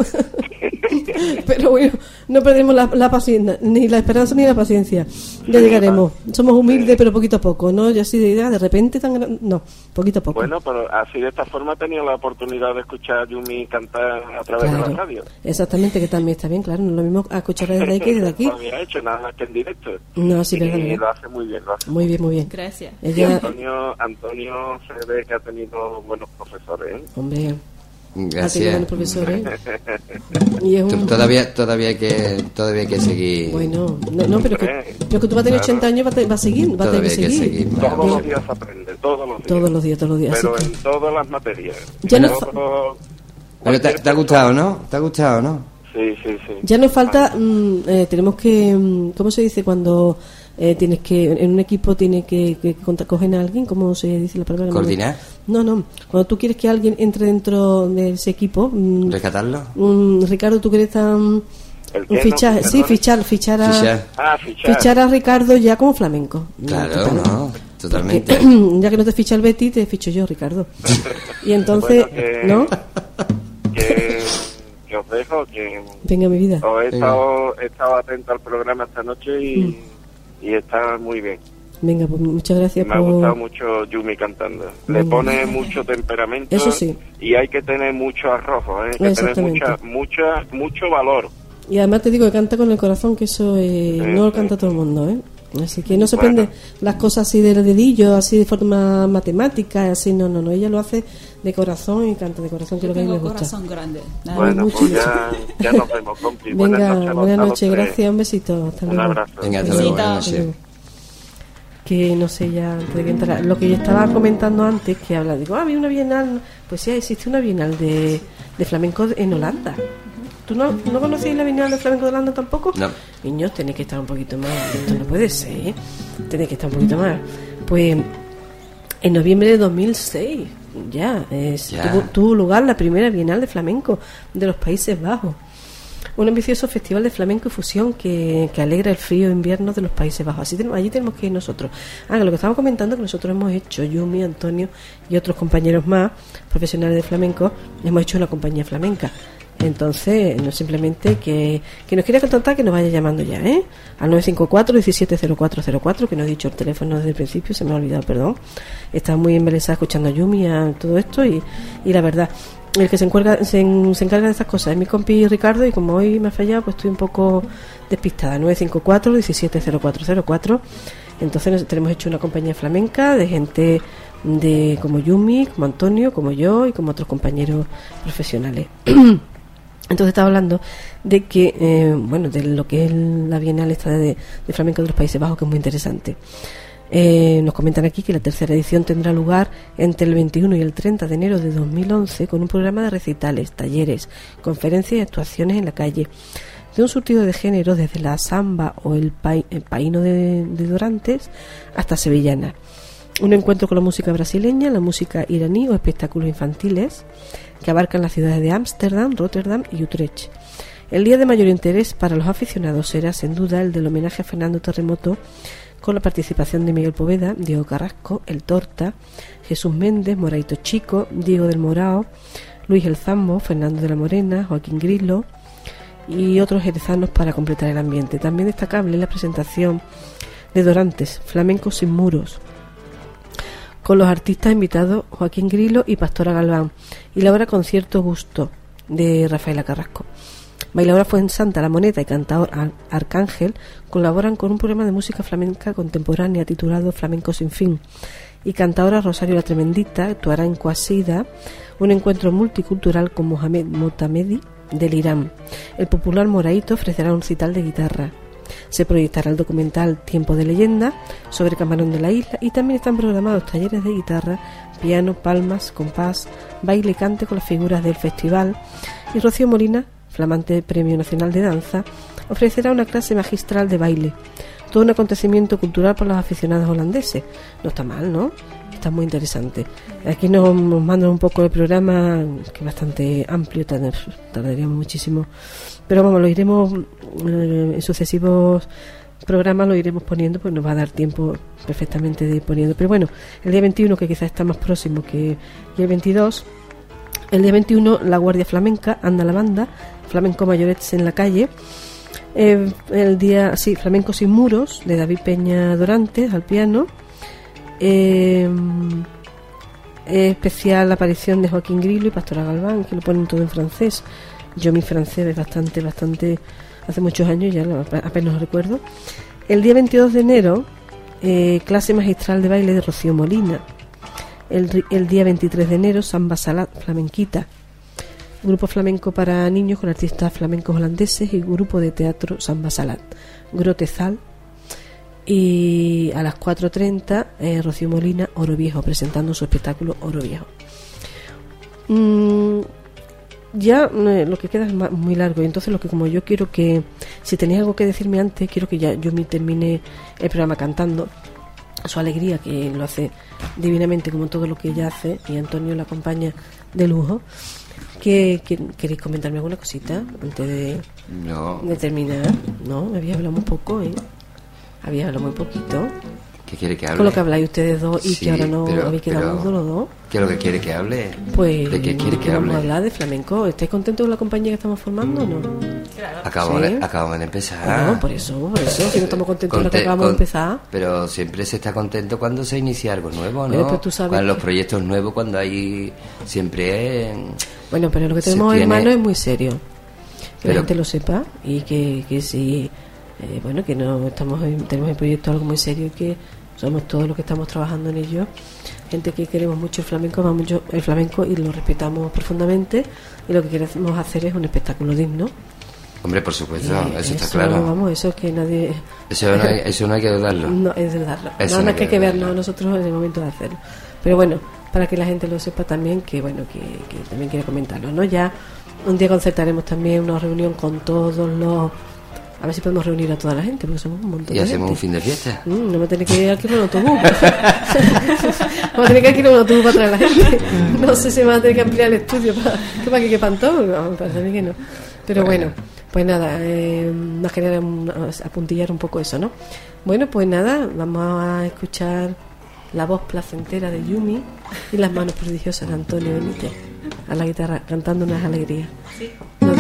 Pero bueno, no perdemos la, la paciencia, ni la esperanza ni la paciencia. Ya llegaremos. Somos humildes, pero poquito a poco, ¿no? Yo así de idea, de repente tan gran- No, poquito a poco. Bueno, pero así de esta forma he tenido la oportunidad de escuchar a Yumi cantar a través de Claro. la radio. Exactamente, que también está bien, claro. No es lo mismo escuchar desde aquí que desde aquí. No había hecho nada más que en directo. No, sí, y verdad, verdad. lo hace muy bien, lo hace. Muy bien, muy bien. Gracias. Y Ella, Antonio, Antonio se ve que ha tenido buenos profesores, ¿eh? hombre, Gracias. buenos profesores. Y es un... Todavía, todavía hay que, todavía hay que seguir. Bueno, no, no, pero, que, pero que tú vas a tener 80 años, va a, te- va a seguir, va a tener Todavía que que seguir. seguir. Todos los días aprende, todos los días. Todos los días, todos los días. Pero así en que- todas las materias. Ya no Todo- Pero te, te ha gustado, ¿no? ¿Te ha gustado, no? Sí, sí, sí. Ya nos falta, mm, eh, tenemos que, mm, ¿cómo se dice cuando eh, tienes que, en un equipo tiene que, que cogen a alguien? ¿Cómo se dice la palabra? No ¿Coordinar? No, no. Cuando tú quieres que alguien entre dentro de ese equipo, mm, ¿Rescatarlo? mm, Ricardo, tú quieres tan ¿El un qué, no? fichaje, sí, fichar, fichar a, Fichar. Ah, fichar. fichar a Ricardo ya como flamenco. Claro, Totalmente. no, totalmente. Porque, ya que no te ficha el Betty, te ficho yo, Ricardo. Y entonces, Bueno, que- ¿no? Que, que os dejo, que Venga, mi vida. he estado, he estado atento al programa esta noche y, y está muy bien. Venga, pues muchas gracias Me ha gustado mucho Yumi cantando. Le pone mucho temperamento Eso sí. y hay que tener mucho arrojo, ¿eh? hay que tener mucha, mucha, mucho valor. Y además te digo que canta con el corazón, que eso eh, no lo canta todo el mundo, ¿eh? Así que no se Bueno. prende las cosas así del dedillo, así de forma matemática, así, no, no, no. Ella lo hace de corazón y canta de corazón, lo que a mí me gusta. corazón grande. Nada. Bueno, mucho, pues mucho. ya, ya nos vemos, compi. Buenas Venga, noches, buenas a los noches, tres. gracias, un besito, hasta Un luego. abrazo. Venga, hasta luego. Buenas noches. que no sé ya antes de que entrara lo que yo estaba comentando antes que habla digo ah había una bienal pues sí existe una bienal de, de flamenco en Holanda ¿tú no, no conocías la bienal de flamenco de Holanda tampoco? No. niños tenéis que estar un poquito más esto no puede ser ¿eh? tenéis que estar un poquito más pues en noviembre de 2006 ya, es, Ya. Tuvo, tuvo lugar la primera bienal de flamenco de los Países Bajos un ambicioso festival de flamenco y fusión que, que alegra el frío invierno de los Países Bajos. Así tenemos, allí tenemos que ir nosotros. Ah, lo que estamos comentando que nosotros hemos hecho, Yumi, Antonio y otros compañeros más, profesionales de flamenco, hemos hecho una compañía flamenca. Entonces, no simplemente que, que nos quiera contactar, que nos vaya llamando ya, ¿eh? Al 954-170404, que no he dicho el teléfono desde el principio, se me ha olvidado, perdón. Estaba muy embelesada escuchando a Yumi, a todo esto, y, y la verdad, el que se encarga, se, en- se encarga de estas cosas es mi compi Ricardo, y como hoy me ha fallado, pues estoy un poco despistada. 954-170404. Entonces, nos- tenemos hecho una compañía flamenca de gente de como Yumi, como Antonio, como yo y como otros compañeros profesionales. Entonces estaba hablando de que, eh, bueno, de lo que es la Bienal esta de, de flamenco de los Países Bajos, que es muy interesante. Eh, nos comentan aquí que la tercera edición tendrá lugar entre el 21 y el 30 de enero de 2011 con un programa de recitales, talleres, conferencias y actuaciones en la calle, de un surtido de género desde la samba o el, pai- el paíno de, de Dorantes hasta sevillana. Un encuentro con la música brasileña, la música iraní o espectáculos infantiles que abarcan las ciudades de Ámsterdam, Rotterdam y Utrecht. El día de mayor interés para los aficionados será sin duda el del homenaje a Fernando Terremoto con la participación de Miguel Poveda, Diego Carrasco, El Torta, Jesús Méndez, Moraito Chico, Diego del Morao, Luis El Zambo, Fernando de la Morena, Joaquín Grillo y otros jerezanos para completar el ambiente. También destacable la presentación de Dorantes, Flamenco sin muros, con los artistas invitados Joaquín Grillo y Pastora Galván, y la obra Concierto Gusto de Rafaela Carrasco. Bailadora Fuensanta, La Moneta y cantador Ar- Arcángel colaboran con un programa de música flamenca contemporánea titulado Flamenco sin fin. Y cantadora Rosario La Tremendita actuará en Cuasida, un encuentro multicultural con Mohamed Motamedi del Irán. El popular Moraito ofrecerá un cital de guitarra. Se proyectará el documental Tiempo de Leyenda sobre Camarón de la Isla y también están programados talleres de guitarra, piano, palmas, compás, baile y cante con las figuras del festival. Y Rocío Molina, flamante Premio Nacional de Danza, ofrecerá una clase magistral de baile. Todo un acontecimiento cultural para los aficionados holandeses. No está mal, ¿no? Está muy interesante. Aquí nos, mandan un poco el programa, que es bastante amplio, tar- tardaríamos muchísimo. Pero vamos, lo iremos eh, en sucesivos programas, lo iremos poniendo, pues nos va a dar tiempo perfectamente de poniendo. Pero bueno, el día 21, que quizás está más próximo que el 22, El día 21, la Guardia Flamenca, anda la banda, Flamenco Mayorets en la calle. Eh, el día, sí, Flamenco sin muros, de David Peña Dorantes al piano. Eh, especial aparición de Joaquín Grillo y Pastora Galván, que lo ponen todo en francés. Yo mi francés es bastante, bastante, hace muchos años, ya lo- apenas lo recuerdo. El día 22 de enero, eh, clase magistral de baile de Rocío Molina. El, el día 23 de enero, Samba Salat, flamenquita. Grupo flamenco para niños con artistas flamencos holandeses y grupo de teatro Samba Salat. Grotezal. Y a las 4.30, eh, Rocío Molina, Oro Viejo, presentando su espectáculo Oro Viejo. Mm, ya eh, lo que queda es muy largo. Y entonces lo que como yo quiero que si tenéis algo que decirme antes quiero que ya yo me termine el programa cantando su alegría que lo hace divinamente como todo lo que ella hace y Antonio la acompaña de lujo. Que, que- queréis comentarme alguna cosita antes de, No, de terminar no me había hablado muy poco ¿eh? había hablado muy poquito ¿qué quiere que hable? con lo que habláis ustedes dos y Sí, que ahora no pero- habéis quedado pero- los dos ¿Qué es lo que quiere que hable? pues ¿De qué quiere ¿de que vamos a hable? hablar de flamenco ¿estáis contentos con la compañía que estamos formando o no? Acabamos, Sí. de, acabamos de empezar. No, por eso, por eso, si no estamos contentos de lo que acabamos de con- empezar. Pero siempre se está contento cuando se inicia algo nuevo, ¿no? Pero tú sabes Cuando los que- proyectos nuevos, cuando hay siempre... Bueno, pero lo que tenemos en tiene- mano es muy serio. Que la gente lo sepa y que, que si, eh, bueno, que no estamos en- tenemos el proyecto algo muy serio y que somos todos los que estamos trabajando en ello. Gente que queremos mucho el flamenco, mucho el flamenco y lo respetamos profundamente y lo que queremos hacer es un espectáculo digno. Hombre, por supuesto, Y eso está claro. Vamos, eso es que nadie... Eso no, hay, eso no hay que dudarlo. No, es de darlo. Eso Nada no más que hay que vernos nosotros en el momento de hacerlo. Pero bueno, para que la gente lo sepa también, que bueno, que, que también quiere comentarlo, ¿no? Ya un día concertaremos también una reunión con todos los... A ver si podemos reunir a toda la gente, porque somos un montón Y de hacemos un fin de fiesta. Mm, no me tenéis que ir aquí con autobús. Vamos a tener que ir con autobús para traer a la gente. No sé si me van a tener que ampliar el estudio para que, para que quepan todos. No, me parece a mí que no. Pero bueno, pues nada, eh, nos quería un- apuntillar un poco eso, ¿no? Bueno, pues nada, vamos a escuchar la voz placentera de Yumi y las manos prodigiosas de Antonio Benítez a la guitarra cantando unas alegrías. Los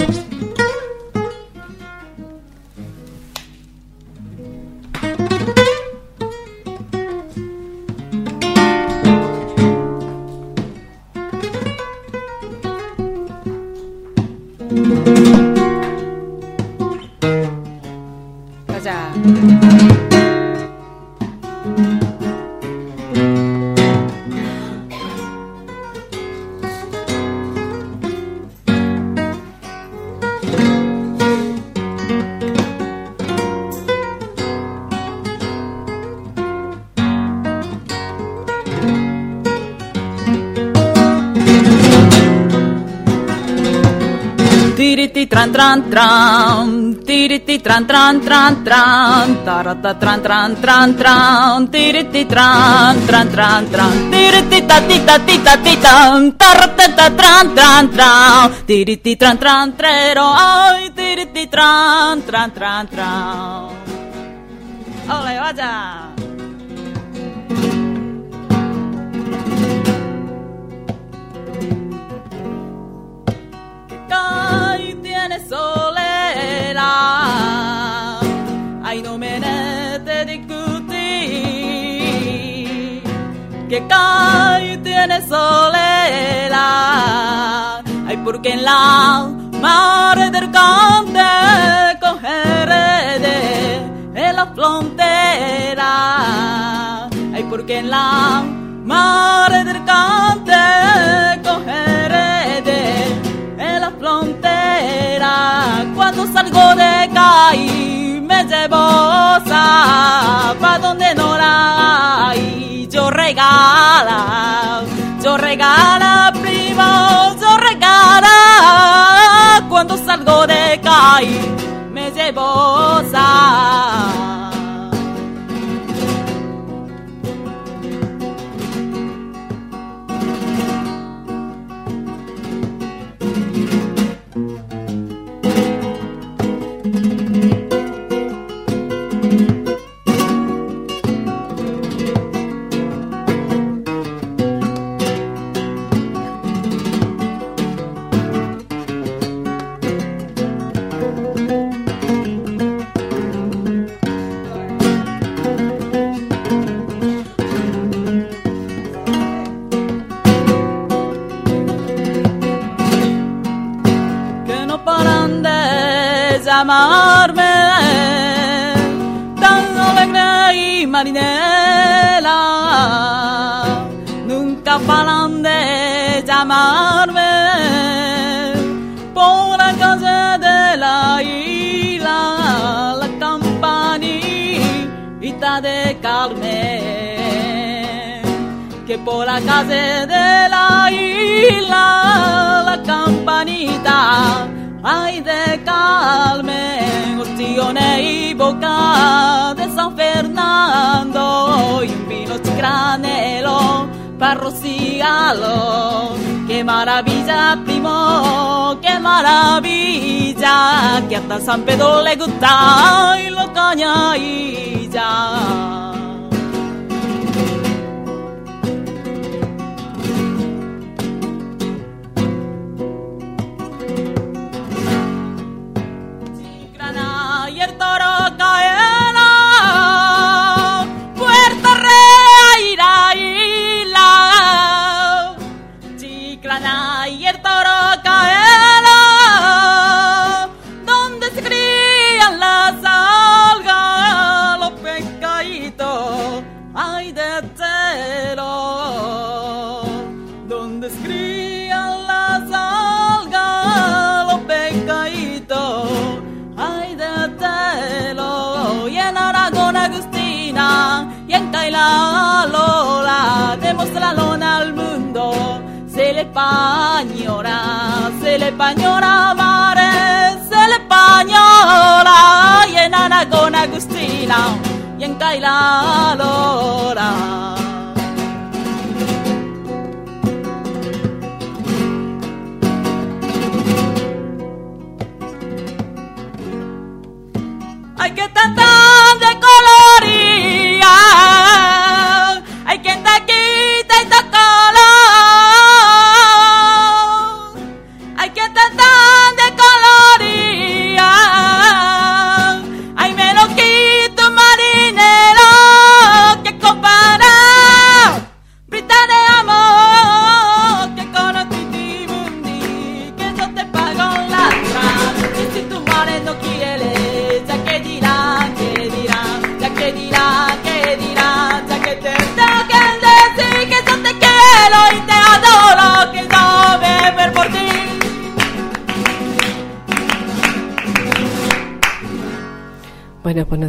tran tran tran, tiriti tran tran tran tran, tarata tran tran tran tran, tiriti tran tran tran tran, tiriti ta ti ta ti ta ti tan, tarata ta tran tran tran, tiriti tran tran trero, ay, tiriti tran tran tran tran. Ole, vaya. Solera. Ay, no me te discutir. Que cae tiene solera. Ay, porque en la mar del cante cogeré en la frontera. Ay, porque en la mar del cante cogeré frontera. Cuando salgo de caí me llevo pa donde no la hay. Yo regala, yo regala, primo, yo regala. Cuando salgo de caí me llevo por la calle de la isla la campanita ay de Carmen, ostiones y boca de San Fernando y un vino granelo para rociarlo. Qué maravilla, primo, qué maravilla, que hasta San Pedro le gusta y lo caña y ya. Lola, demostrarlo al mundo. Se le pañora, se le pañora mare, se le pañora. Y en Aragón Agustina, y en Caila Lola.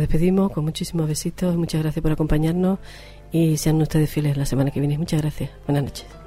Despedimos con muchísimos besitos. Muchas gracias por acompañarnos y sean ustedes fieles la semana que viene. Muchas gracias. Buenas noches.